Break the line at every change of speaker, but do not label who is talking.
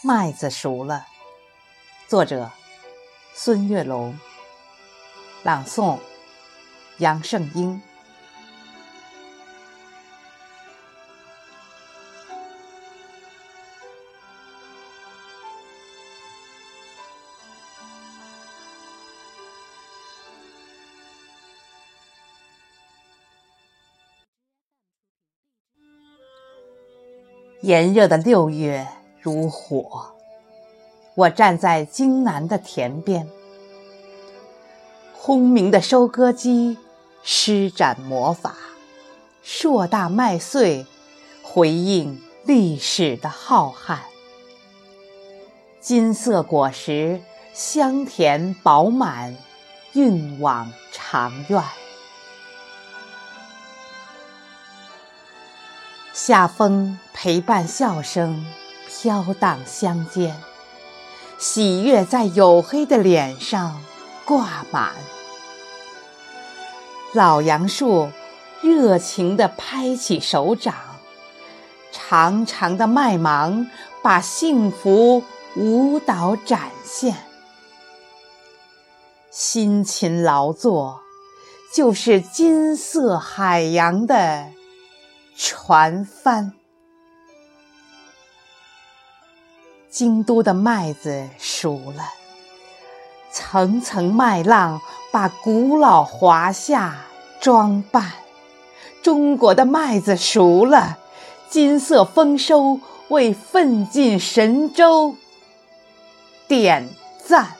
麦子熟了。作者：孙月龙。朗诵：杨胜英。炎热的六月如火，我站在京南的田边，轰鸣的收割机施展魔法，硕大麦穗回应历史的浩瀚，金色果实香甜饱满，运往长院。夏风陪伴笑声飘荡乡间，喜悦在黝黑的脸上挂满。老杨树热情地拍起手掌，长长的麦芒把幸福舞蹈展现。辛勤劳作，就是金色海洋的。船帆，京都的麦子熟了，层层麦浪把古老华夏装扮。中国的麦子熟了，金色丰收为奋进神州点赞。